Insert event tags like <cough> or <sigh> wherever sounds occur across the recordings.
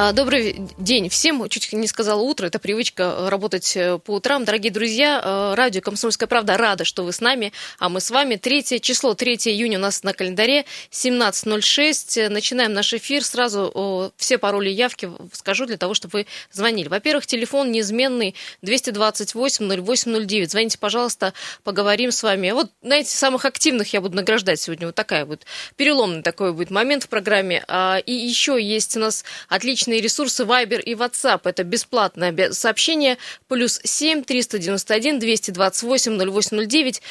А, добрый день всем. Чуть не сказала утро, это привычка э, работать э, по утрам. Дорогие друзья, э, радио «Комсомольская правда» рада, что вы с нами, а мы с вами. Третье число, 3 июня у нас на календаре, 17.06. Начинаем наш эфир. Сразу все пароли явки скажу для того, чтобы вы звонили. Во-первых, телефон неизменный 228-08-09. Звоните, пожалуйста, поговорим с вами. Вот, знаете, самых активных я буду награждать сегодня. Вот такая вот переломный такой будет момент в программе. А, и еще есть у нас отличный личные ресурсы Viber и WhatsApp. Это бесплатное сообщение. Плюс 7 391 228 0809.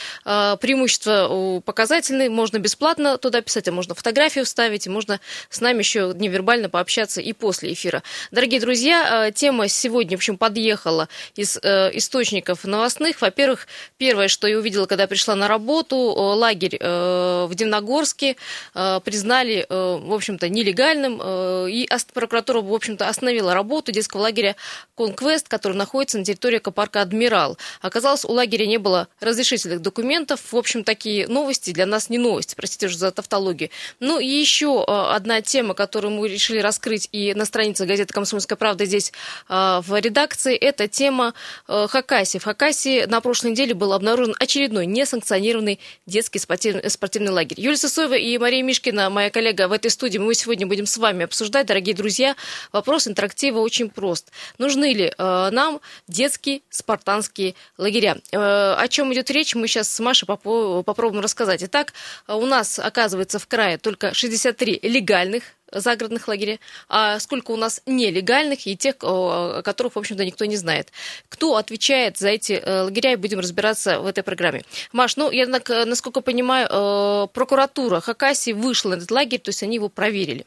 Преимущество показательные. Можно бесплатно туда писать, а можно фотографию вставить, и можно с нами еще невербально пообщаться и после эфира. Дорогие друзья, а, тема сегодня, в общем, подъехала из э, источников новостных. Во-первых, первое, что я увидела, когда пришла на работу, лагерь э, в Дивногорске э, признали, в общем-то, нелегальным, и прокуратура в общем-то, остановила работу детского лагеря «Конквест», который находится на территории экопарка «Адмирал». Оказалось, у лагеря не было разрешительных документов. В общем, такие новости для нас не новости, простите уже за тавтологию. Ну и еще э, одна тема, которую мы решили раскрыть и на странице газеты «Комсомольская правда» здесь э, в редакции, это тема э, Хакасии. В Хакасии на прошлой неделе был обнаружен очередной несанкционированный детский спортивный, спортивный лагерь. Юлия Сысоева и Мария Мишкина, моя коллега в этой студии, мы сегодня будем с вами обсуждать, дорогие друзья, Вопрос интерактива очень прост. Нужны ли э, нам детские спартанские лагеря? Э, о чем идет речь, мы сейчас с Машей попробуем рассказать. Итак, у нас, оказывается, в крае только 63 легальных загородных лагеря, а сколько у нас нелегальных и тех, о которых, в общем-то, никто не знает. Кто отвечает за эти э, лагеря, и будем разбираться в этой программе. Маш, ну, я, насколько понимаю, э, прокуратура Хакасии вышла на этот лагерь, то есть они его проверили.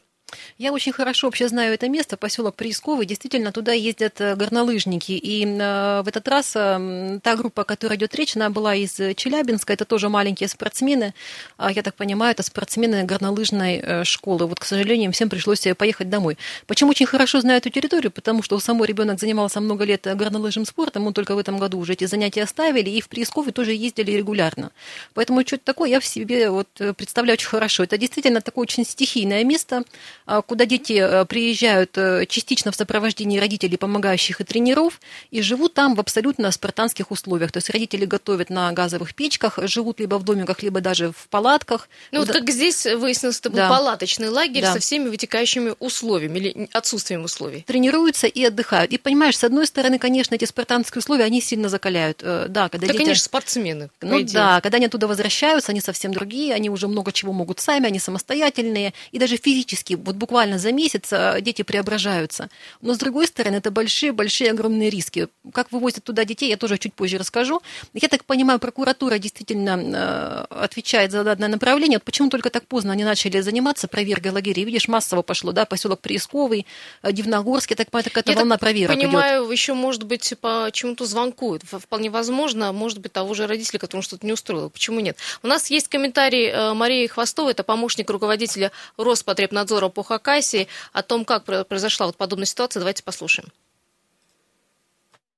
Я очень хорошо вообще знаю это место, поселок Приисковый. Действительно, туда ездят э, горнолыжники. И э, в этот раз э, та группа, о которой идет речь, она была из Челябинска. Это тоже маленькие спортсмены. А, я так понимаю, это спортсмены горнолыжной школы. Вот, к сожалению, всем пришлось поехать домой. Почему очень хорошо знаю эту территорию? Потому что самой ребенок занимался много лет горнолыжным спортом. Он только в этом году уже эти занятия оставили. И в Приисковый тоже ездили регулярно. Поэтому что-то такое я в себе вот представляю очень хорошо. Это действительно такое очень стихийное место куда дети э, приезжают э, частично в сопровождении родителей, помогающих и тренеров, и живут там в абсолютно спартанских условиях. То есть родители готовят на газовых печках, живут либо в домиках, либо даже в палатках. Ну вот как здесь выяснилось, это был да. палаточный лагерь да. со всеми вытекающими условиями или отсутствием условий. Тренируются и отдыхают. И понимаешь, с одной стороны, конечно, эти спартанские условия, они сильно закаляют. Э, да, когда да, дети... конечно, спортсмены. Ну да, когда они оттуда возвращаются, они совсем другие, они уже много чего могут сами, они самостоятельные, и даже физически вот буквально за месяц а, дети преображаются. Но, с другой стороны, это большие-большие огромные риски. Как вывозят туда детей, я тоже чуть позже расскажу. Я так понимаю, прокуратура действительно а, отвечает за данное направление. Вот почему только так поздно они начали заниматься проверкой лагерей? Видишь, массово пошло, да, поселок Приисковый, а, Дивногорский, так понимаю, какая-то волна проверок понимаю, идет. еще, может быть, по чему-то звонку. Вполне возможно, может быть, того же родителя, которому что-то не устроило. Почему нет? У нас есть комментарий э, Марии Хвостовой, это помощник руководителя Роспотребнадзора по Хакасии Хакасии. О том, как произошла вот подобная ситуация, давайте послушаем.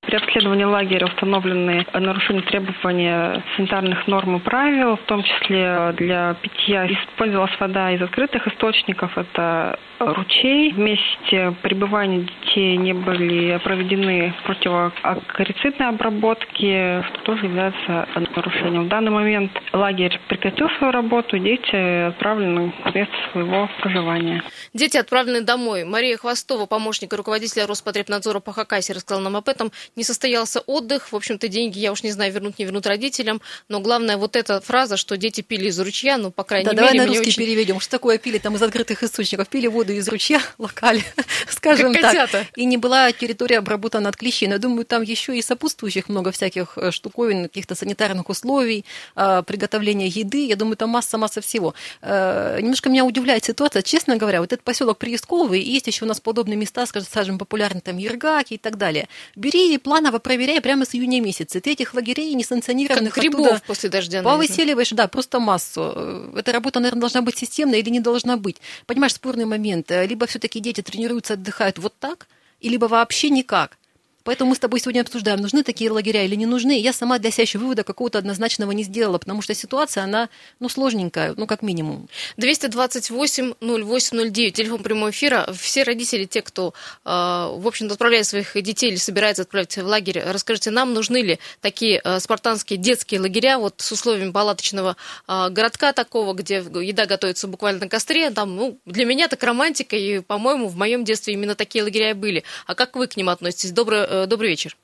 При обследовании лагеря установлены нарушения требований санитарных норм и правил, в том числе для питья использовалась вода из открытых источников, это ручей. Вместе пребывания детей не были проведены противоакарицидные обработки, что тоже является нарушением. В данный момент лагерь прекратил свою работу, дети отправлены в место своего проживания. Дети отправлены домой. Мария Хвостова, помощник руководителя Роспотребнадзора по Хакасии, рассказала нам об этом. Не состоялся отдых. В общем-то, деньги, я уж не знаю, вернут, не вернут родителям. Но главное, вот эта фраза, что дети пили из ручья, ну, по крайней да, мере, давай на русский очень... переведем. Что такое пили там из открытых источников? Пили воду из ручья <laughs> локали, <laughs> скажем как так. Котята. И не была территория обработана от клещей. Но я думаю, там еще и сопутствующих много всяких э, штуковин, каких-то санитарных условий, э, приготовления еды. Я думаю, там масса-масса всего. Э, немножко меня удивляет ситуация. Честно говоря, вот этот поселок Приисковый, есть еще у нас подобные места, скажем, популярные там Ергаки и так далее. Бери планово проверяй прямо с июня месяца. Ты этих лагерей несанкционированных как грибов после дождя. Повыселиваешь, да, просто массу. Эта работа, наверное, должна быть системная или не должна быть. Понимаешь, спорный момент. Либо все-таки дети тренируются, отдыхают вот так, либо вообще никак. Поэтому мы с тобой сегодня обсуждаем, нужны такие лагеря или не нужны. Я сама для себя еще вывода какого-то однозначного не сделала, потому что ситуация, она, ну, сложненькая, ну, как минимум. 228-08-09, телефон прямого эфира. Все родители, те, кто, э, в общем-то, отправляет своих детей или собирается отправить в лагерь, расскажите, нам нужны ли такие э, спартанские детские лагеря, вот с условиями палаточного э, городка такого, где еда готовится буквально на костре, там, ну, для меня так романтика, и, по-моему, в моем детстве именно такие лагеря и были. А как вы к ним относитесь? Добрый, э, добрый вечер.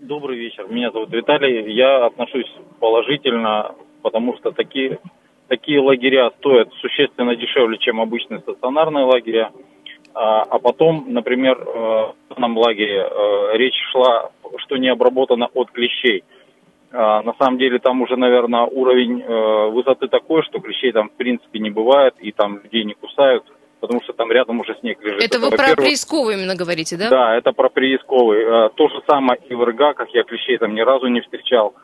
Добрый вечер. Меня зовут Виталий. Я отношусь положительно, потому что такие, такие лагеря стоят существенно дешевле, чем обычные стационарные лагеря. А, а потом, например, э, в этом лагере э, речь шла, что не обработано от клещей. А, на самом деле там уже, наверное, уровень высоты такой, что клещей там в принципе не бывает, и там людей не кусают потому что там рядом уже снег лежит. Это, это вы про приисковый именно говорите, да? Да, это про приисковый. А, то же самое и в РГАКах, я клещей там ни разу не встречал,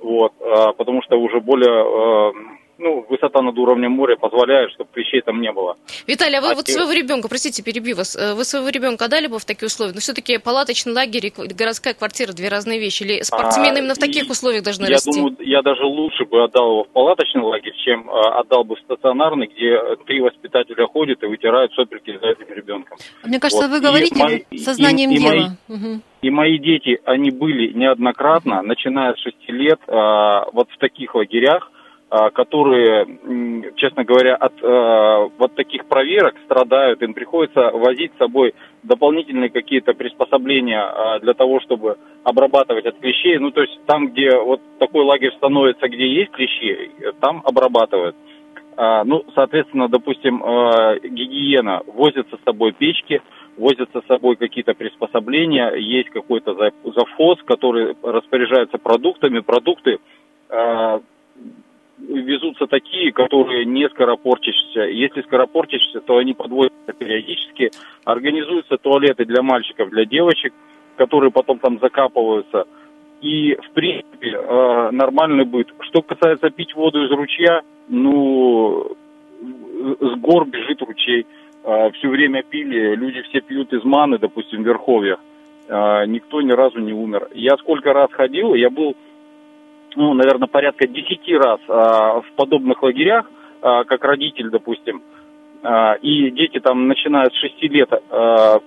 вот, а, потому что уже более а, ну, высота над уровнем моря позволяет, чтобы клещей там не было. Виталий, а вы а вот и... своего ребенка, простите, перебью вас, э, вы своего ребенка отдали бы в такие условия? Но ну, все-таки палаточный лагерь и городская квартира две разные вещи. Или спортсмены а, именно в таких условиях должны я расти? Я думаю, я даже лучше бы отдал его в палаточный лагерь, чем а, отдал бы в стационарный, где три воспитателя ходят и вытирают сопельки за этим ребенком. Мне кажется, вот. вы говорите мои, сознанием и, и дела. Мои, угу. И мои дети, они были неоднократно, начиная с шести лет, а, вот в таких лагерях, а, которые, честно говоря, от э, вот таких проверок страдают, им приходится возить с собой дополнительные какие-то приспособления э, для того, чтобы обрабатывать от клещей. Ну, то есть там, где вот такой лагерь становится, где есть клещи, там обрабатывают. Э, ну, соответственно, допустим, э, гигиена, возятся с собой печки, возятся с собой какие-то приспособления, есть какой-то завхоз, который распоряжается продуктами, продукты э, везутся такие, которые не скоропортящиеся. Если скоропортящиеся, то они подводятся периодически. Организуются туалеты для мальчиков, для девочек, которые потом там закапываются. И, в принципе, э, нормальный быт. Что касается пить воду из ручья, ну, с гор бежит ручей. Э, все время пили, люди все пьют из маны, допустим, в Верховьях. Э, никто ни разу не умер. Я сколько раз ходил, я был ну, наверное, порядка 10 раз а, в подобных лагерях, а, как родитель, допустим, а, и дети там, начиная с 6 лет, а,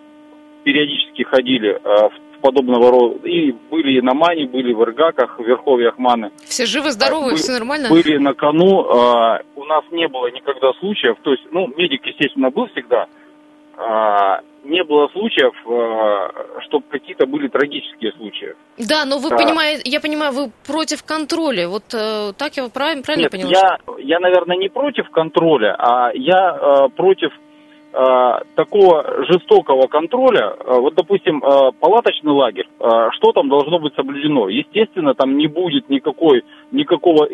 периодически ходили а, в подобного рода. И были и на Мане, были в Иргаках, в Верховьях Маны. Все живы-здоровы, а, все нормально? Были на кону. А, у нас не было никогда случаев. То есть, ну, медик, естественно, был всегда. А, не было случаев, э, чтобы какие-то были трагические случаи. Да, но вы да. понимаете, я понимаю, вы против контроля. Вот э, так я правильно, правильно Нет, поняла? Я, я, наверное, не против контроля, а я э, против э, такого жестокого контроля. Вот, допустим, палаточный лагерь, что там должно быть соблюдено? Естественно, там не будет никакой, никакого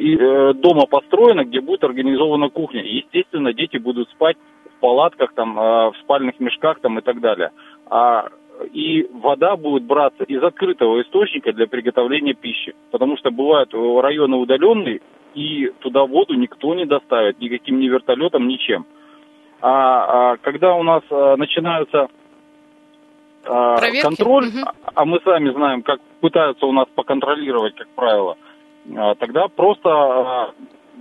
дома построено, где будет организована кухня. Естественно, дети будут спать палатках, там, э, в спальных мешках там, и так далее. А, и вода будет браться из открытого источника для приготовления пищи. Потому что бывают районы удаленные, и туда воду никто не доставит, никаким ни вертолетом, ничем. А, а когда у нас а, начинаются а, контроль, угу. а мы сами знаем, как пытаются у нас поконтролировать, как правило, а, тогда просто а,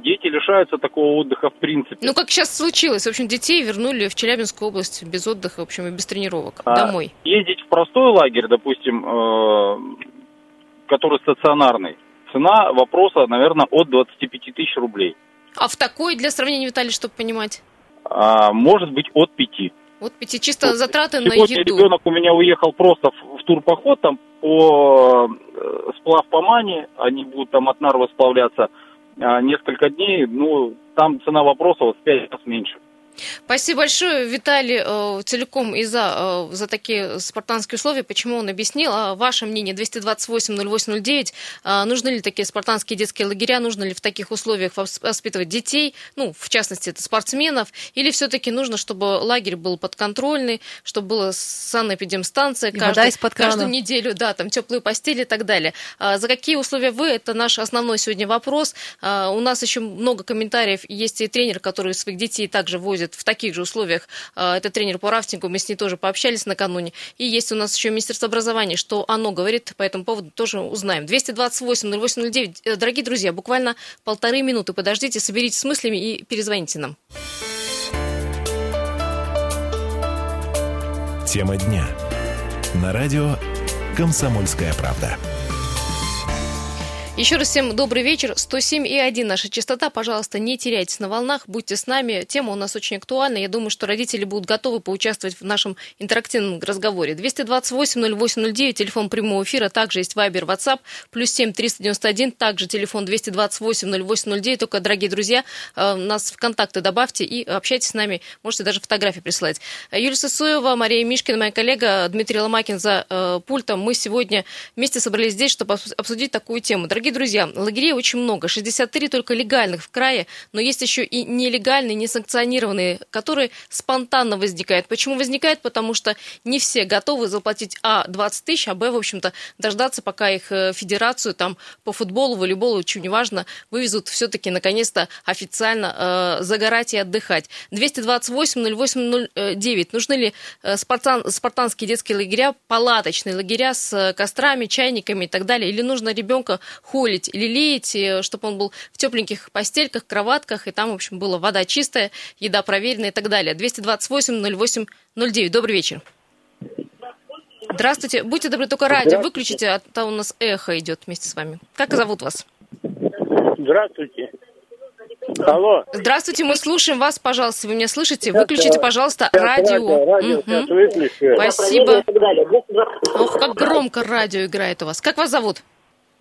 дети лишаются такого отдыха в принципе. Ну, как сейчас случилось. В общем, детей вернули в Челябинскую область без отдыха, в общем, и без тренировок а, домой. Ездить в простой лагерь, допустим, э, который стационарный, цена вопроса, наверное, от 25 тысяч рублей. А в такой, для сравнения, Виталий, чтобы понимать? А, может быть, от 5. От 5 чисто вот. затраты на еду. ребенок у меня уехал просто в, в турпоход, там по э, сплав по мане, они будут там от Нарвы сплавляться – несколько дней, ну, там цена вопроса вот в 5 раз меньше. Спасибо большое, Виталий, э, целиком и за, э, за такие спартанские условия. Почему он объяснил? А ваше мнение 228-08-09. А нужны ли такие спартанские детские лагеря? Нужно ли в таких условиях воспитывать детей? Ну, в частности, это спортсменов. Или все-таки нужно, чтобы лагерь был подконтрольный, чтобы была санэпидемстанция каждый, каждую неделю, да, там теплые постели и так далее. А за какие условия вы? Это наш основной сегодня вопрос. У нас еще много комментариев. Есть и тренер, который своих детей также возит проходит в таких же условиях. Это тренер по рафтингу, мы с ней тоже пообщались накануне. И есть у нас еще Министерство образования, что оно говорит по этому поводу, тоже узнаем. 228-0809. Дорогие друзья, буквально полторы минуты подождите, соберитесь с мыслями и перезвоните нам. Тема дня. На радио «Комсомольская правда». Еще раз всем добрый вечер. 107,1 наша частота. Пожалуйста, не теряйтесь на волнах, будьте с нами. Тема у нас очень актуальна. Я думаю, что родители будут готовы поучаствовать в нашем интерактивном разговоре. 228-0809, телефон прямого эфира. Также есть Вайбер, WhatsApp. Плюс 7 391, также телефон 228-0809. Только, дорогие друзья, э, нас в контакты добавьте и общайтесь с нами. Можете даже фотографии присылать. Юлия Сысоева, Мария Мишкина, моя коллега, Дмитрий Ломакин за э, пультом. Мы сегодня вместе собрались здесь, чтобы обсудить такую тему. Дорогие Дорогие друзья, лагерей очень много, 63 только легальных в крае, но есть еще и нелегальные, несанкционированные, которые спонтанно возникают. Почему возникает? Потому что не все готовы заплатить а 20 тысяч, а б, в общем-то, дождаться, пока их э, федерацию там по футболу, волейболу, чего неважно, вывезут все-таки наконец-то официально э, загорать и отдыхать. 228-08-09. Нужны ли э, спартан, спартанские детские лагеря, палаточные лагеря с э, кострами, чайниками и так далее? Или нужно ребенка холить или леять, э, чтобы он был в тепленьких постельках, кроватках, и там, в общем, была вода чистая, еда проверенная и так далее. 228-08-09. Добрый вечер. Здравствуйте. Будьте добры, только радио выключите, а то у нас эхо идет вместе с вами. Как зовут вас? Здравствуйте. Алло. Здравствуйте, мы слушаем вас, пожалуйста. Вы меня слышите? Выключите, пожалуйста, радио. радио угу. Спасибо. Ох, как громко радио играет у вас. Как вас зовут?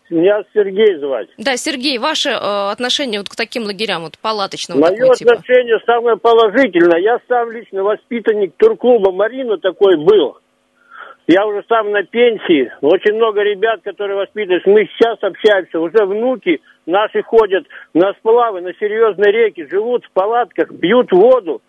Меня Сергей звать. Да, Сергей, ваше э, отношение вот к таким лагерям, вот палаточным? Мое типа? отношение типа? самое положительное. Я сам лично воспитанник турклуба «Марина» такой был. Я уже сам на пенсии. Очень много ребят, которые воспитываются. Мы сейчас общаемся. Уже внуки наши ходят на сплавы, на серьезные реки, живут в палатках, пьют воду,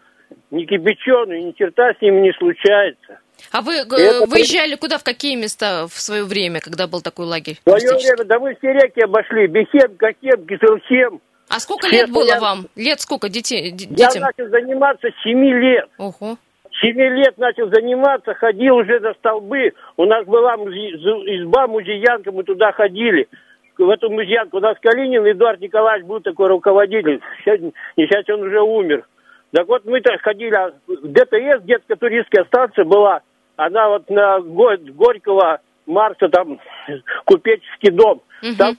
не кипяченую, ни черта с ними не случается. А вы это... выезжали куда, в какие места в свое время, когда был такой лагерь? В свое время, да мы все реки обошли. Бехем, Кахем, Кизылхем. А сколько лет было я... вам? Лет сколько детей, детям? Я начал заниматься с 7 лет. Ого. С 7 лет начал заниматься, ходил уже за столбы. У нас была музе... изба музеянка, мы туда ходили. В эту музеянку у нас Калинин Эдуард Николаевич был такой руководитель. Сейчас, сейчас он уже умер. Так вот, мы-то ходили, ДТС, детская туристская станция была, она вот на Горького, Марса, там, купеческий дом. Угу. Там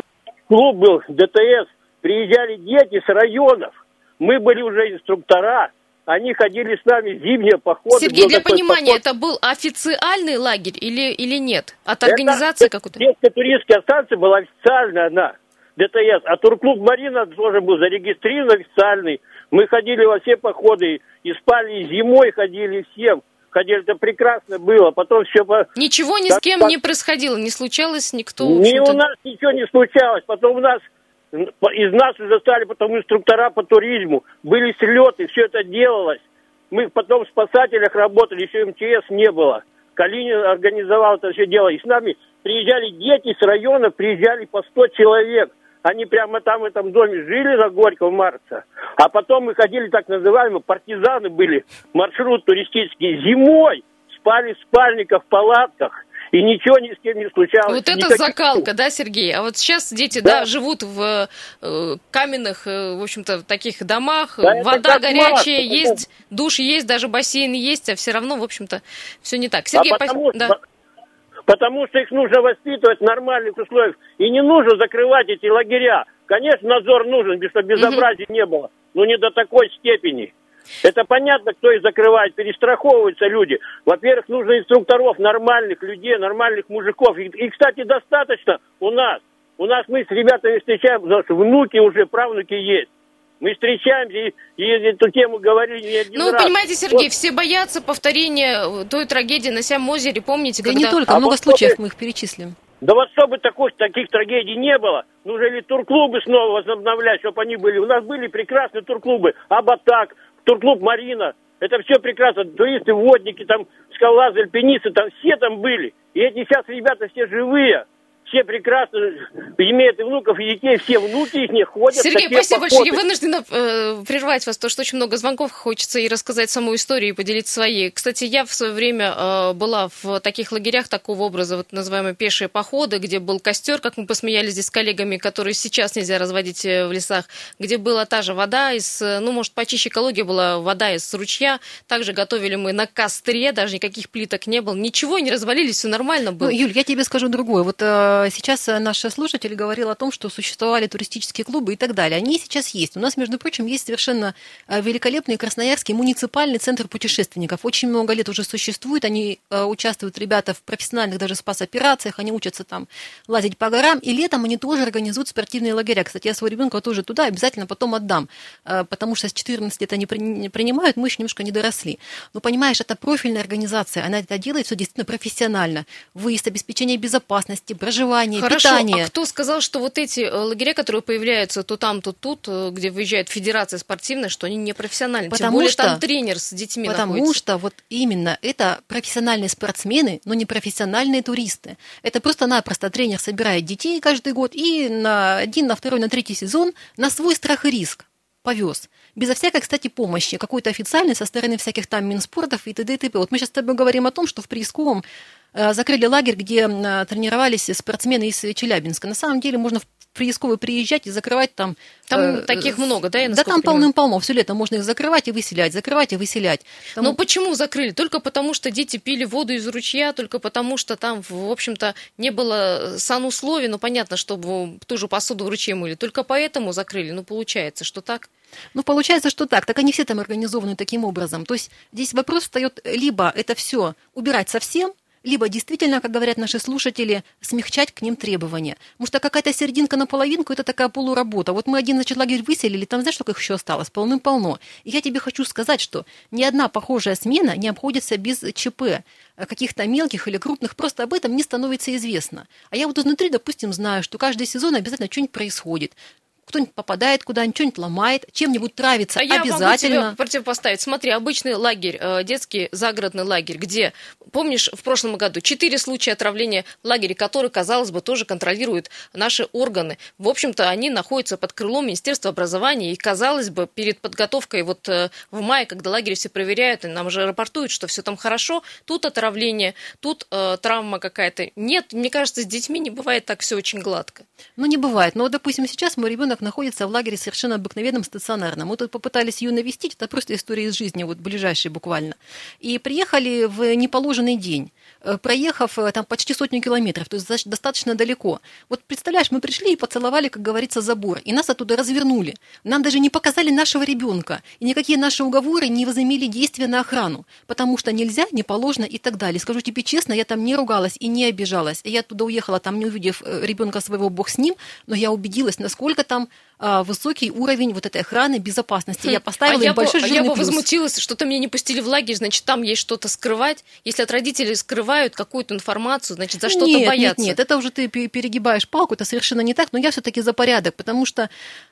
клуб был, ДТС, приезжали дети с районов. Мы были уже инструктора, они ходили с нами зимние походы. Сергей, для понимания, поход. это был официальный лагерь или, или нет? От организации какой-то? Детская туристская станция была официальная, она, ДТС. А турклуб «Марина» тоже был зарегистрирован официальный. Мы ходили во все походы, и спали, и зимой ходили всем. Ходили, это прекрасно было, потом все... Ничего ни с кем по... не происходило, не случалось никто... Не у нас ничего не случалось, потом у нас из нас уже стали потом инструктора по туризму, были слеты, все это делалось. Мы потом в спасателях работали, еще МЧС не было. Калинин организовал это все дело. И с нами приезжали дети с района, приезжали по 100 человек. Они прямо там в этом доме жили на Горького Марса. А потом мы ходили, так называемые, партизаны были, маршрут туристический. Зимой спали в спальниках, в палатках. И ничего ни с кем не случалось. Вот это Никаких... закалка, да, Сергей? А вот сейчас дети, да, да живут в э, каменных, э, в общем-то, таких домах, да, вода горячая, Марс, есть, это... душ есть, даже бассейн есть, а все равно, в общем-то, все не так. Сергей, а потому, пос... да потому что их нужно воспитывать в нормальных условиях. И не нужно закрывать эти лагеря. Конечно, надзор нужен, чтобы безобразия угу. не было, но не до такой степени. Это понятно, кто их закрывает, перестраховываются люди. Во-первых, нужно инструкторов, нормальных людей, нормальных мужиков. И, и, кстати, достаточно у нас. У нас мы с ребятами встречаем, потому что внуки уже, правнуки есть. Мы встречаемся и, и эту тему говорили не один Ну, раз. понимаете, Сергей, вот. все боятся повторения той трагедии на Сям-озере, помните? Да когда... не только, а много вот случаев чтобы... мы их перечислим. Да вот чтобы таких, таких трагедий не было, нужно ли турклубы снова возобновлять, чтобы они были. У нас были прекрасные турклубы, Абатак, турклуб Марина, это все прекрасно. Туристы, водники, там, скалолазы, альпинисты, там все там были. И эти сейчас ребята все живые все прекрасно имеют и внуков, и детей, все внуки их не ходят. Сергей, спасибо походы. большое. Я вынуждена э, прервать вас, потому что очень много звонков, хочется и рассказать саму историю, и поделиться своей. Кстати, я в свое время э, была в таких лагерях такого образа, вот называемые пешие походы, где был костер, как мы посмеялись здесь с коллегами, которые сейчас нельзя разводить э, в лесах, где была та же вода из, э, ну, может, почище экология была, вода из ручья. Также готовили мы на костре, даже никаких плиток не было. Ничего, не развалились, все нормально было. Ну, Юль, я тебе скажу другое. Вот э, сейчас наш слушатель говорил о том, что существовали туристические клубы и так далее. Они сейчас есть. У нас, между прочим, есть совершенно э, великолепный Красноярский муниципальный центр путешественников. Очень много лет уже существует. Они э, участвуют, ребята, в профессиональных даже спас-операциях. Они учатся там лазить по горам. И летом они тоже организуют спортивные лагеря. Кстати, я своего ребенка тоже туда обязательно потом отдам. Э, потому что с 14 лет они принимают, мы еще немножко не доросли. Но понимаешь, это профильная организация. Она это делает все действительно профессионально. Выезд, обеспечение безопасности, проживание, Хорошо, питание. а кто сказал, что вот эти э, лагеря, которые появляются то там, то тут, э, где выезжает федерация спортивная, что они не профессиональные? Потому Тем более что, там тренер с детьми Потому находится. что вот именно это профессиональные спортсмены, но не профессиональные туристы. Это просто-напросто тренер собирает детей каждый год и на один, на второй, на третий сезон на свой страх и риск повез. Безо всякой, кстати, помощи, какой-то официальной со стороны всяких там Минспортов и т.д. и т.п. Вот мы сейчас с тобой говорим о том, что в Приисковом Э, закрыли лагерь, где э, тренировались спортсмены из Челябинска. На самом деле можно в Приисковый приезжать и закрывать там... Там э, таких много, да? Я да, там полным-полно. Все лето можно их закрывать и выселять, закрывать и выселять. Там... Но почему закрыли? Только потому, что дети пили воду из ручья, только потому, что там, в общем-то, не было санусловий. Ну, понятно, чтобы ту же посуду в ручье мыли. Только поэтому закрыли. Ну, получается, что так? Ну, получается, что так. Так они все там организованы таким образом. То есть здесь вопрос встает либо это все убирать совсем, либо действительно, как говорят наши слушатели, смягчать к ним требования. Потому что какая-то серединка на половинку – это такая полуработа. Вот мы один, значит, лагерь выселили, там знаешь, сколько их еще осталось? Полным-полно. И я тебе хочу сказать, что ни одна похожая смена не обходится без ЧП каких-то мелких или крупных, просто об этом не становится известно. А я вот изнутри, допустим, знаю, что каждый сезон обязательно что-нибудь происходит кто-нибудь попадает куда-нибудь, что-нибудь ломает, чем-нибудь травится а обязательно. Я могу тебе противопоставить. Смотри, обычный лагерь, э, детский загородный лагерь, где, помнишь, в прошлом году четыре случая отравления в лагере, который, казалось бы, тоже контролируют наши органы. В общем-то, они находятся под крылом Министерства образования, и, казалось бы, перед подготовкой вот э, в мае, когда лагерь все проверяют, и нам же рапортуют, что все там хорошо, тут отравление, тут э, травма какая-то. Нет, мне кажется, с детьми не бывает так все очень гладко. Ну, не бывает. Но, допустим, сейчас мой ребенок ребенок находится в лагере совершенно обыкновенном стационарном. Мы тут попытались ее навестить, это просто история из жизни, вот ближайшая буквально. И приехали в неположенный день. Э, проехав э, там почти сотню километров, то есть достаточно далеко. Вот представляешь, мы пришли и поцеловали, как говорится, забор, и нас оттуда развернули. Нам даже не показали нашего ребенка, и никакие наши уговоры не возымели действия на охрану, потому что нельзя, не положено и так далее. Скажу тебе честно, я там не ругалась и не обижалась. Я оттуда уехала, там не увидев э, ребенка своего, бог с ним, но я убедилась, насколько там высокий уровень вот этой охраны, безопасности. Хм. Я поставила а им я большой бы, жирный Я бы плюс. возмутилась, что-то меня не пустили в лагерь, значит, там есть что-то скрывать. Если от родителей скрывают какую-то информацию, значит, за что-то нет, боятся. Нет, нет, это уже ты перегибаешь палку, это совершенно не так, но я все-таки за порядок, потому что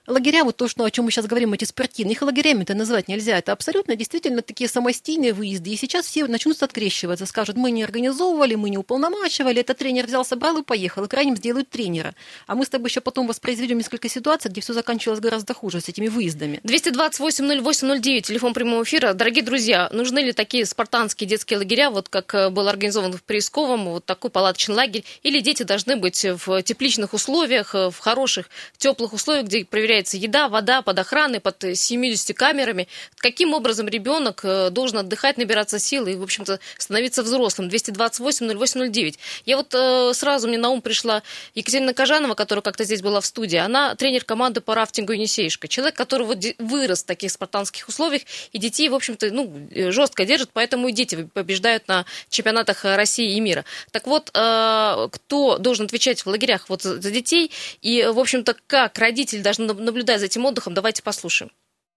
лагеря, вот то, что, о чем мы сейчас говорим, эти спортивные, их лагерями-то называть нельзя. Это абсолютно действительно такие самостийные выезды. И сейчас все начнут открещиваться, скажут, мы не организовывали, мы не уполномачивали, это тренер взял, собрал и поехал, и крайним сделают тренера. А мы с тобой еще потом воспроизведем несколько ситуаций, где все заканчивалось гораздо хуже с этими выездами. 228-08-09, телефон прямого эфира. Дорогие друзья, нужны ли такие спартанские детские лагеря, вот как э, был организован в Приисковом, вот такой палаточный лагерь, или дети должны быть в тепличных условиях, э, в хороших, теплых условиях, где проверяется еда, вода, под охраной, под 70 камерами. Каким образом ребенок э, должен отдыхать, набираться сил и, в общем-то, становиться взрослым? 228-08-09. Я вот сразу, мне на ум пришла Екатерина Кожанова, которая как-то здесь была в студии. Она тренер команды по рафтингу Енисей Матвеюшка. Человек, который вот вырос в таких спартанских условиях, и детей, в общем-то, ну, жестко держит, поэтому и дети побеждают на чемпионатах России и мира. Так вот, э, кто должен отвечать в лагерях вот за детей, и, в общем-то, как родители должны наблюдать за этим отдыхом, давайте послушаем.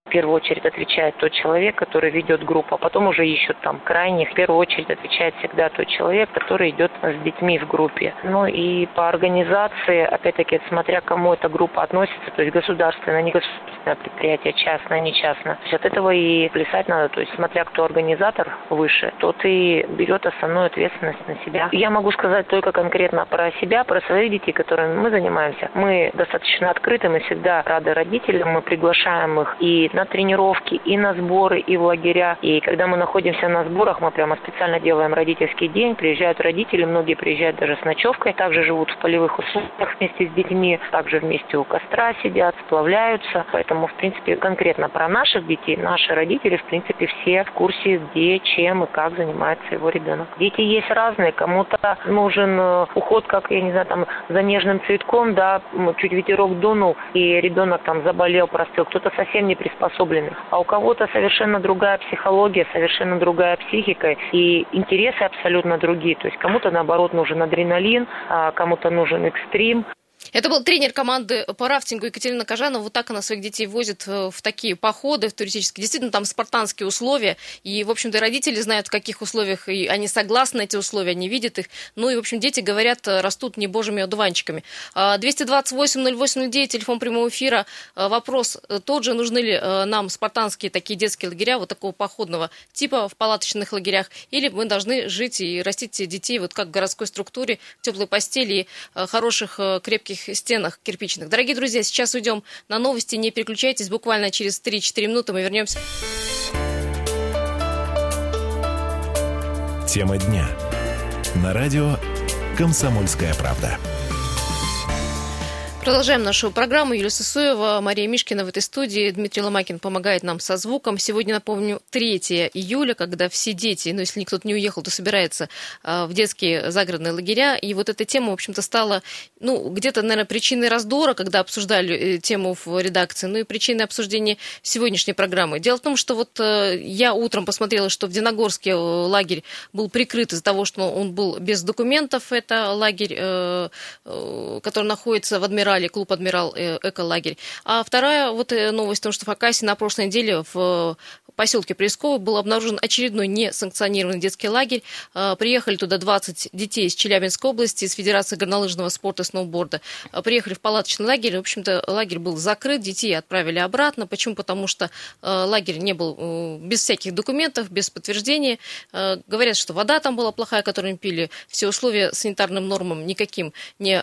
В первую очередь отвечает тот человек, который ведет группу, а потом уже ищут там крайних. В первую очередь отвечает всегда тот человек, который идет с детьми в группе. Ну и по организации, опять-таки, смотря кому эта группа относится, то есть государственное, не государственное предприятие, частное, не частное. То есть от этого и плясать надо, то есть смотря кто организатор выше, тот и берет основную ответственность на себя. Я могу сказать только конкретно про себя, про своих детей, которыми мы занимаемся. Мы достаточно открыты, мы всегда рады родителям, мы приглашаем их и на тренировки, и на сборы, и в лагеря. И когда мы находимся на сборах, мы прямо специально делаем родительский день, приезжают родители, многие приезжают даже с ночевкой, также живут в полевых условиях вместе с детьми, также вместе у костра сидят, сплавляются. Поэтому, в принципе, конкретно про наших детей, наши родители, в принципе, все в курсе, где, чем и как занимается его ребенок. Дети есть разные, кому-то нужен э, уход, как, я не знаю, там, за нежным цветком, да, чуть ветерок дунул, и ребенок там заболел, простыл, кто-то совсем не приспособленный. А у кого-то совершенно другая психология, совершенно другая психика, и интересы абсолютно другие. То есть кому-то, наоборот, нужен адреналин, а кому-то нужен экстрим, это был тренер команды по рафтингу Екатерина Кожанова. Вот так она своих детей возит э, в такие походы в туристические. Действительно, там спартанские условия. И, в общем-то, родители знают, в каких условиях, и они согласны эти условия, они видят их. Ну и, в общем, дети, говорят, э, растут не божьими одуванчиками. 228-08-09, а, телефон прямого эфира. А, вопрос тот же, нужны ли э, нам спартанские такие детские лагеря, вот такого походного типа в палаточных лагерях, или мы должны жить и растить детей вот как в городской структуре, в теплой постели хороших, крепких высоких стенах кирпичных. Дорогие друзья, сейчас уйдем на новости. Не переключайтесь. Буквально через 3-4 минуты мы вернемся. Тема дня. На радио «Комсомольская правда». Продолжаем нашу программу. Юлия Сысоева, Мария Мишкина в этой студии. Дмитрий Ломакин помогает нам со звуком. Сегодня, напомню, 3 июля, когда все дети, ну, если никто не уехал, то собирается а, в детские загородные лагеря. И вот эта тема, в общем-то, стала, ну, где-то, наверное, причиной раздора, когда обсуждали э, тему в редакции, ну и причиной обсуждения сегодняшней программы. Дело в том, что вот э, я утром посмотрела, что в Диногорске э, лагерь был прикрыт из-за того, что он был без документов. Это лагерь, который находится в Адмирале Урале, клуб «Адмирал» э, «Эколагерь». А вторая вот э, новость в том, что в Хакасии на прошлой неделе в поселке Пресково был обнаружен очередной несанкционированный детский лагерь. А, приехали туда 20 детей из Челябинской области, из Федерации горнолыжного спорта и сноуборда. А, приехали в палаточный лагерь. В общем-то, лагерь был закрыт, детей отправили обратно. Почему? Потому что а, лагерь не был э, без всяких документов, без подтверждения. Говорят, что вода там была плохая, которую пили. Все условия санитарным нормам никаким не,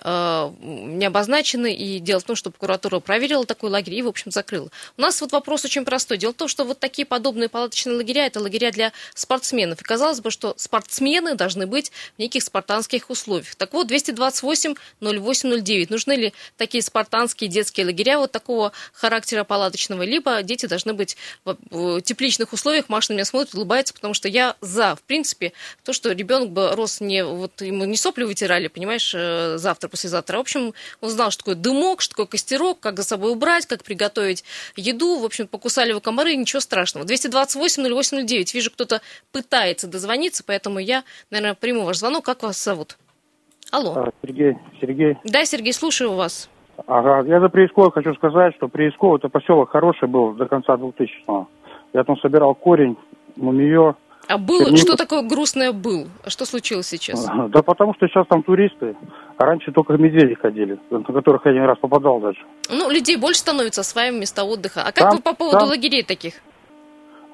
не обозначены. И дело в том, что прокуратура проверила такой лагерь и, в общем, закрыла. У нас вот вопрос очень простой. Дело в том, что вот такие подобные подобные палаточные лагеря – это лагеря для спортсменов. И казалось бы, что спортсмены должны быть в неких спартанских условиях. Так вот, 228-08-09. Нужны ли такие спартанские детские лагеря вот такого характера палаточного? Либо дети должны быть в тепличных условиях. Маша на меня смотрит, улыбается, потому что я за, в принципе, то, что ребенок бы рос не, вот ему не сопли вытирали, понимаешь, э, завтра, послезавтра. В общем, он знал, что такое дымок, что такое костерок, как за собой убрать, как приготовить еду. В общем, покусали его комары, ничего страшного. 228-08-09. Вижу, кто-то пытается дозвониться, поэтому я, наверное, приму ваш звонок. Как вас зовут? Алло. А, Сергей. Сергей. Да, Сергей, слушаю вас. Ага, я за Приисково хочу сказать, что Приисково это поселок хороший был до конца 2000-го. Я там собирал корень, мумиё. А был, Черник... что такое грустное был? А что случилось сейчас? <laughs> Да потому что сейчас там туристы, а раньше только медведи ходили, на которых я один раз попадал даже. Ну, людей больше становится, осваиваем места отдыха. А как там, вы по поводу там... лагерей таких?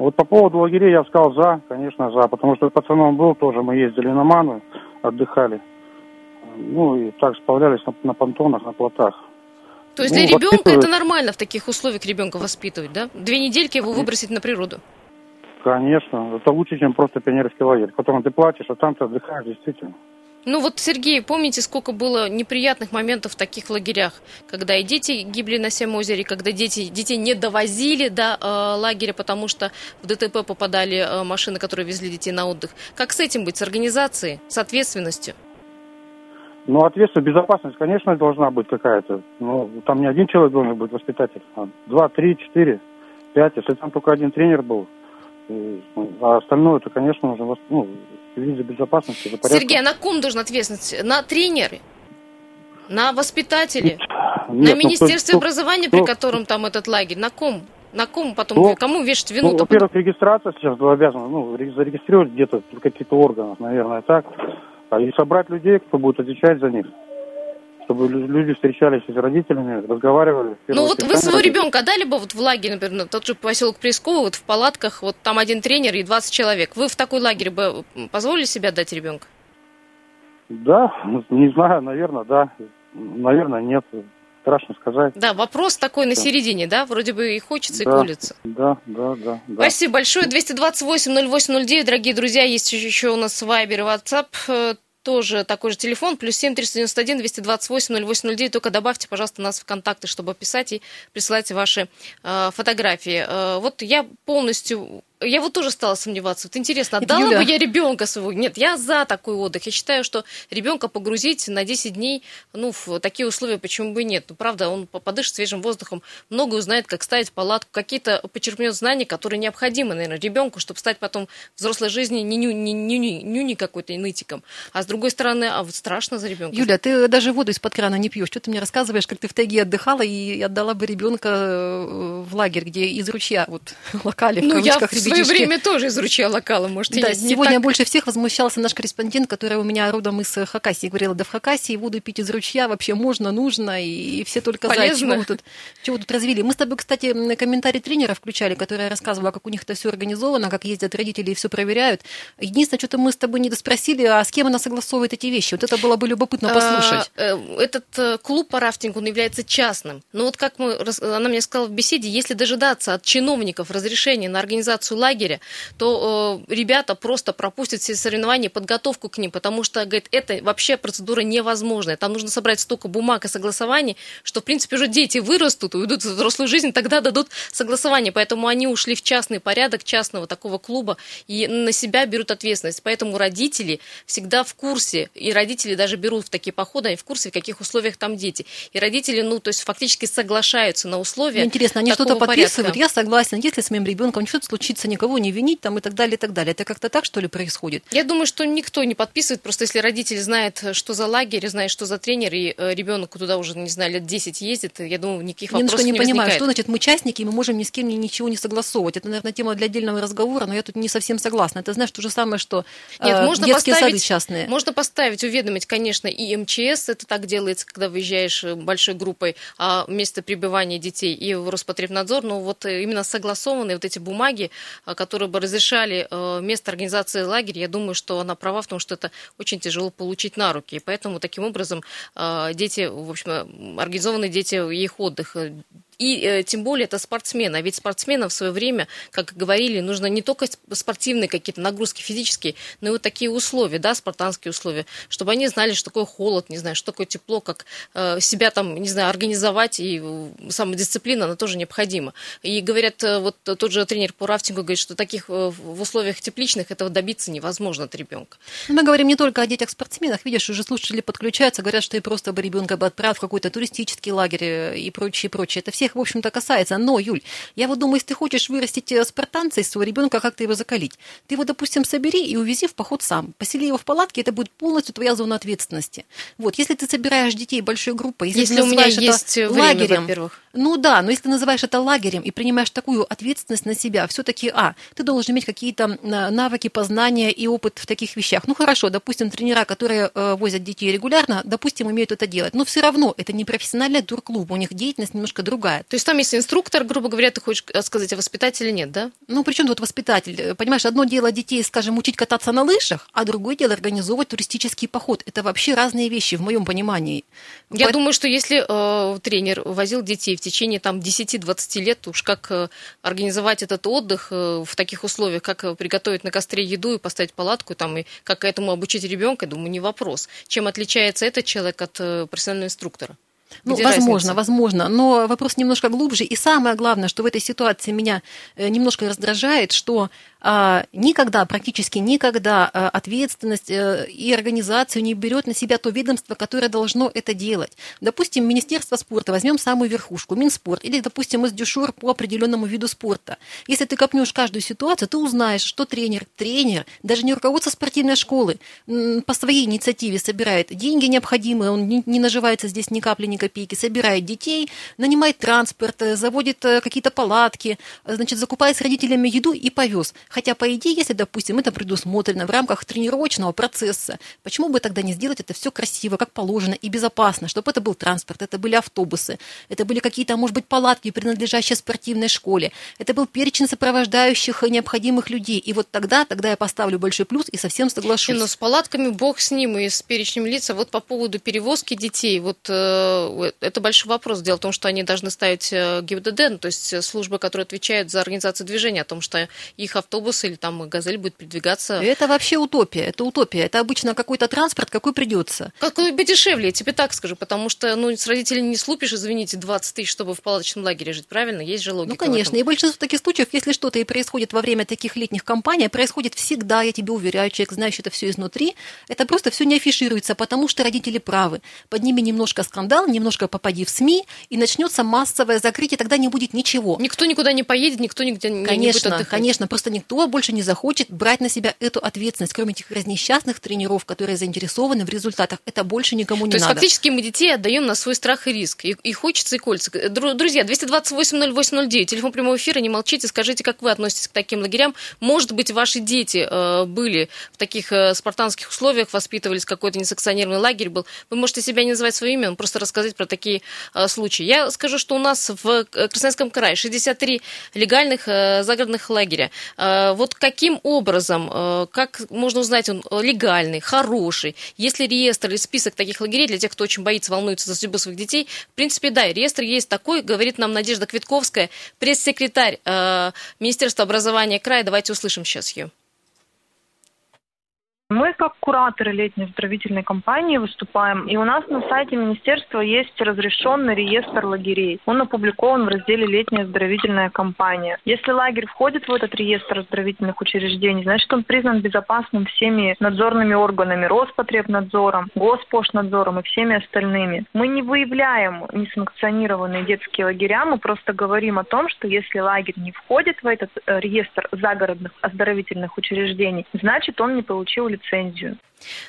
Вот по поводу лагерей я сказал за, конечно, за, потому что пацаном был тоже, мы ездили на Ману, отдыхали. Ну и так сплавлялись на, на понтонах, на плотах. То есть ну, для ребенка это нормально в таких условиях ребенка воспитывать, да? Две недельки его выбросить на природу? Конечно, это лучше, чем просто пионерский лагерь, в котором ты платишь, а там ты отдыхаешь действительно. Ну вот, Сергей, помните, сколько было неприятных моментов в таких лагерях, когда и дети гибли на всем озере, когда дети, детей не довозили до э, лагеря, потому что в ДТП попадали э, машины, которые везли детей на отдых. Как с этим быть, с организацией, с ответственностью? Ну, ответственность, безопасность, конечно, должна быть какая-то. Но там не один человек должен быть воспитатель, а два, три, четыре, пять. Если там только один тренер был, ну, а остальное, это, конечно, нужно ну, следить за безопасностью, за порядком. Сергей, а на ком должен ответственность? На тренеры? На воспитателе? Нет, на ну, Министерстве ну, образования, при котором там этот лагерь? На ком? На ком потом, ну, кому вешать вину? Ну, во-первых, регистрация сейчас обязана, ну, зарегистрировать где-то в каких-то органах, наверное, так. А и собрать людей, кто будет отвечать за них чтобы люди встречались с родителями, разговаривали. Ну вот вы своего ребенка дали бы вот в лагерь, например, тот же поселок Пресково, вот в палатках, вот там один тренер и 20 человек. Вы в такой лагерь бы позволили себя дать ребенка? Да, <laughs> не знаю, наверное, да. Наверное, нет. Страшно сказать. Да, вопрос такой на середине, да? Вроде бы и хочется, да, и колется. Да, да, да, да. Спасибо большое. 228-08-09, дорогие друзья, есть еще у нас Вайбер и WhatsApp тоже такой же телефон, плюс семь триста девяносто один двести двадцать восемь ноль восемь ноль девять. Только добавьте, пожалуйста, нас в контакты, чтобы писать и присылайте ваши э, фотографии. Э, вот я полностью я вот тоже стала сомневаться. Вот интересно, отдала Юля. бы я ребенка своего? Нет, я за такой отдых. Я считаю, что ребенка погрузить на 10 дней, ну, в такие условия, почему бы и нет. Ну, правда, он подышит свежим воздухом, много узнает, как ставить палатку, какие-то почерпнет знания, которые необходимы, наверное, ребенку, чтобы стать потом в взрослой жизни не ню, не, ню, не, нюни какой-то нытиком. А с другой стороны, а вот страшно за ребенка. Юля, ты даже воду из-под крана не пьешь. Что ты мне рассказываешь, как ты в тайге отдыхала и отдала бы ребенка э, в лагерь, где из ручья вот <laughs> локали, ну, я в свое время тоже из ручья локала, может, да, есть. Сегодня так... больше всех возмущался наш корреспондент, который у меня родом из Хакасии. Говорила, да в Хакасии воду пить из ручья вообще можно, нужно, и все только Полезно. за. Чего вы, тут, чего тут развели? Мы с тобой, кстати, комментарий тренера включали, которая рассказывала, как у них это все организовано, как ездят родители и все проверяют. Единственное, что-то мы с тобой не доспросили, а с кем она согласовывает эти вещи? Вот это было бы любопытно а, послушать. Э, этот э, клуб по рафтингу, он является частным. Но вот как мы, она мне сказала в беседе, если дожидаться от чиновников разрешения на организацию лагеря, то э, ребята просто пропустят все соревнования, подготовку к ним, потому что, говорит, это вообще процедура невозможная. Там нужно собрать столько бумаг и согласований, что, в принципе, уже дети вырастут, уйдут в взрослую жизнь, тогда дадут согласование. Поэтому они ушли в частный порядок частного такого клуба и на себя берут ответственность. Поэтому родители всегда в курсе, и родители даже берут в такие походы, они в курсе, в каких условиях там дети. И родители, ну, то есть фактически соглашаются на условия. Мне интересно, они что-то подписывают? Я согласен, если с моим ребенком что-то случится, никого не винить, там и так далее, и так далее. Это как-то так, что ли, происходит? Я думаю, что никто не подписывает, просто если родитель знает, что за лагерь, знает, что за тренер, и э, ребенок туда уже, не знаю, лет 10 ездит, я думаю, никаких вопросов Немножко не, не понимаю, возникает. что значит мы частники, и мы можем ни с кем ни, ничего не согласовывать. Это, наверное, тема для отдельного разговора, но я тут не совсем согласна. Это, знаешь, то же самое, что Нет, э, можно детские сады частные. Можно поставить, уведомить, конечно, и МЧС, это так делается, когда выезжаешь э, большой группой, а место пребывания детей, и в Роспотребнадзор, но вот именно согласованные вот эти бумаги, которые бы разрешали место организации лагеря, я думаю, что она права в том, что это очень тяжело получить на руки. И поэтому таким образом а, дети, в общем, организованные дети, их отдых и э, тем более это спортсмены. А ведь спортсменам в свое время, как говорили, нужно не только спортивные какие-то нагрузки физические, но и вот такие условия, да, спартанские условия, чтобы они знали, что такое холод, не знаю, что такое тепло, как э, себя там, не знаю, организовать, и э, самодисциплина, она тоже необходима. И говорят, э, вот тот же тренер по рафтингу говорит, что таких э, в условиях тепличных этого добиться невозможно от ребенка. Мы говорим не только о детях-спортсменах, видишь, уже слушатели подключаются, говорят, что и просто бы ребенка бы отправил в какой-то туристический лагерь и прочее, прочее. Это всех всех, в общем-то, касается. Но, Юль, я вот думаю, если ты хочешь вырастить э, спартанца из своего ребенка, как ты его закалить? Ты его, допустим, собери и увези в поход сам. Посели его в палатке, это будет полностью твоя зона ответственности. Вот, если ты собираешь детей большой группой, если, если ты у меня есть время, лагерем, во-первых. Ну да, но если ты называешь это лагерем и принимаешь такую ответственность на себя, все-таки, а, ты должен иметь какие-то навыки, познания и опыт в таких вещах. Ну хорошо, допустим, тренера, которые э, возят детей регулярно, допустим, умеют это делать. Но все равно это не профессиональный турклуб, у них деятельность немножко другая. То есть там есть инструктор, грубо говоря, ты хочешь сказать, а воспитателя нет, да? Ну, причем тут воспитатель? Понимаешь, одно дело детей, скажем, учить кататься на лыжах, а другое дело организовывать туристический поход. Это вообще разные вещи, в моем понимании. Я По... думаю, что если э, тренер возил детей в течение там 10-20 лет, уж как э, организовать этот отдых э, в таких условиях, как э, приготовить на костре еду и поставить палатку, там, и как этому обучить ребенка, думаю, не вопрос. Чем отличается этот человек от профессионального инструктора? Ну, Где возможно, разница? возможно. Но вопрос немножко глубже. И самое главное, что в этой ситуации меня немножко раздражает, что никогда, практически никогда а, ответственность э, и организацию не берет на себя то ведомство, которое должно это делать. Допустим, Министерство спорта, возьмем самую верхушку, Минспорт, или, допустим, из дюшур по определенному виду спорта. Если ты копнешь каждую ситуацию, ты узнаешь, что тренер, тренер, даже не руководство спортивной школы по своей инициативе собирает деньги необходимые, он не наживается здесь ни капли, ни копейки, собирает детей, нанимает транспорт, э, заводит э, какие-то палатки, значит, закупает с родителями еду и повез. Хотя, по идее, если, допустим, это предусмотрено в рамках тренировочного процесса, почему бы тогда не сделать это все красиво, как положено и безопасно, чтобы это был транспорт, это были автобусы, это были какие-то, может быть, палатки, принадлежащие спортивной школе, это был перечень сопровождающих необходимых людей. И вот тогда, тогда я поставлю большой плюс и совсем соглашусь. Но с палатками бог с ним и с перечнем лиц. А вот по поводу перевозки детей, вот э, это большой вопрос. Дело в том, что они должны ставить э, ГИБДД, ну, то есть службы, которые отвечают за организацию движения, о том, что их автобус автобус или там газель будет передвигаться. Это вообще утопия, это утопия. Это обычно какой-то транспорт, какой придется. Какой бы дешевле, я тебе так скажу, потому что ну, с родителей не слупишь, извините, 20 тысяч, чтобы в палаточном лагере жить, правильно? Есть же логика. Ну, конечно, и большинство таких случаев, если что-то и происходит во время таких летних кампаний, происходит всегда, я тебе уверяю, человек, знающий это все изнутри, это просто все не афишируется, потому что родители правы. Подними немножко скандал, немножко попади в СМИ, и начнется массовое закрытие, тогда не будет ничего. Никто никуда не поедет, никто нигде конечно, не будет отдыхать. Конечно, просто никто никто больше не захочет брать на себя эту ответственность, кроме этих разнесчастных тренеров, которые заинтересованы в результатах. Это больше никому не То надо. То есть фактически мы детей отдаем на свой страх и риск. И, и хочется, и кольца. Друзья, 228-08-09, телефон прямого эфира, не молчите, скажите, как вы относитесь к таким лагерям. Может быть, ваши дети э, были в таких э, спартанских условиях, воспитывались, какой-то несанкционированный лагерь был. Вы можете себя не называть свое имя, но просто рассказать про такие э, случаи. Я скажу, что у нас в э, Красноярском крае 63 легальных э, загородных лагеря. Э, вот каким образом, э, как можно узнать, он легальный, хороший? Есть ли реестр или список таких лагерей для тех, кто очень боится, волнуется за судьбу своих детей? В принципе, да, реестр есть такой, говорит нам Надежда Квитковская, пресс-секретарь э, Министерства образования края. Давайте услышим сейчас ее. Мы как кураторы летней оздоровительной кампании выступаем, и у нас на сайте министерства есть разрешенный реестр лагерей. Он опубликован в разделе «Летняя оздоровительная кампания». Если лагерь входит в этот реестр оздоровительных учреждений, значит он признан безопасным всеми надзорными органами, Роспотребнадзором, Госпошнадзором и всеми остальными. Мы не выявляем несанкционированные детские лагеря, мы просто говорим о том, что если лагерь не входит в этот э, реестр загородных оздоровительных учреждений, значит он не получил лицензию лицензию.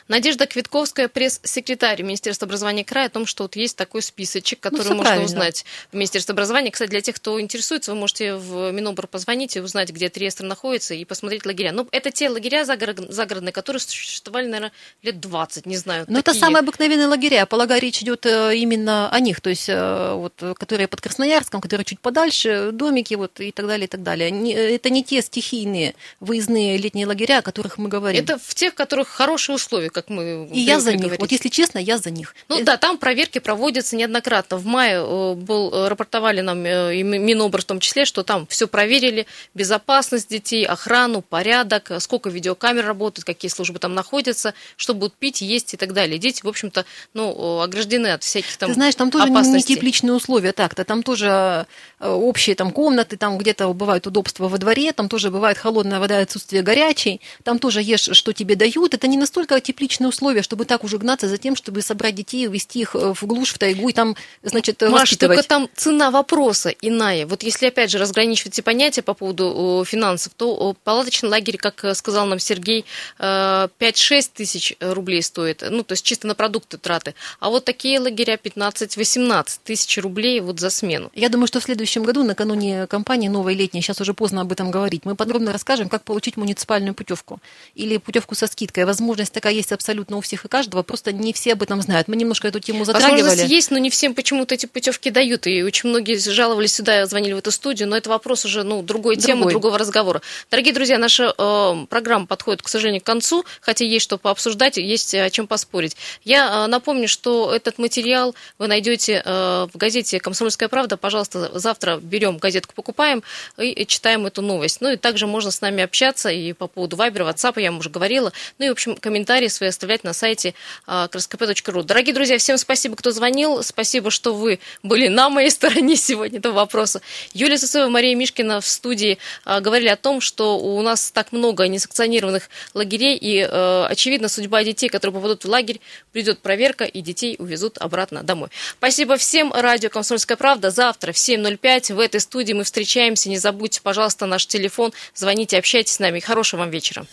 Надежда Квитковская, пресс-секретарь Министерства образования края, о том, что вот есть такой списочек, ну, который ну, можно правильно. узнать в Министерстве образования. Кстати, для тех, кто интересуется, вы можете в Минобр позвонить и узнать, где этот реестр находится, и посмотреть лагеря. Но ну, это те лагеря загородные, которые существовали, наверное, лет 20, не знаю. Но такие. это самые обыкновенные лагеря. Полагаю, речь идет э, именно о них, то есть э, вот, которые под Красноярском, которые чуть подальше, домики вот, и так далее, и так далее. Это не те стихийные выездные летние лагеря, о которых мы говорим. Это в тех, в которых хорошие условий, как мы И я за них. Говорить. Вот если честно, я за них. Ну Это... да, там проверки проводятся неоднократно. В мае э, был, э, рапортовали нам э, и Минобр в том числе, что там все проверили, безопасность детей, охрану, порядок, сколько видеокамер работают, какие службы там находятся, что будут пить, есть и так далее. Дети, в общем-то, ну, ограждены от всяких там Ты знаешь, там тоже опасностей. не тепличные условия так-то. Там тоже общие там комнаты, там где-то бывают удобства во дворе, там тоже бывает холодная вода, отсутствие горячей, там тоже ешь, что тебе дают. Это не настолько настолько тепличные условия, чтобы так уже гнаться за тем, чтобы собрать детей, увезти их э, в глушь, в тайгу и там, значит, Маш, воспитывать. только там цена вопроса иная. Вот если, опять же, разграничивать эти понятия по поводу финансов, то палаточный лагерь, как э, сказал нам Сергей, 5-6 э, тысяч рублей стоит, ну, то есть чисто на продукты траты. А вот такие лагеря 15-18 тысяч рублей вот за смену. Я думаю, что в следующем году, накануне кампании новой летней, сейчас уже поздно об этом говорить, мы подробно расскажем, как получить муниципальную путевку или путевку со скидкой. Возможность такая есть абсолютно у всех и каждого, просто не все об этом знают. Мы немножко эту тему затрагивали. Возможность есть, но не всем почему-то эти путевки дают. И очень многие жаловались сюда, звонили в эту студию, но это вопрос уже ну, другой, другой. темы, другого разговора. Дорогие друзья, наша э, программа подходит, к сожалению, к концу, хотя есть что пообсуждать, есть о чем поспорить. Я э, напомню, что этот материал вы найдете э, в газете «Комсомольская правда». Пожалуйста, завтра берем газетку, покупаем и читаем эту новость. Ну и также можно с нами общаться и по поводу Вайбера, WhatsApp, я вам уже говорила. Ну и, в общем, комментарии комментарии свои оставлять на сайте krskp.ru. Дорогие друзья, всем спасибо, кто звонил. Спасибо, что вы были на моей <laughs> стороне сегодня этого вопроса. Юлия Сысоева, Мария Мишкина в студии говорили о том, что у нас так много несанкционированных лагерей, и, очевидно, судьба детей, которые попадут в лагерь, придет проверка, и детей увезут обратно домой. Спасибо всем. Радио «Комсомольская правда». Завтра в 7.05 в этой студии мы встречаемся. Не забудьте, пожалуйста, наш телефон. Звоните, общайтесь с нами. Хорошего вам вечера.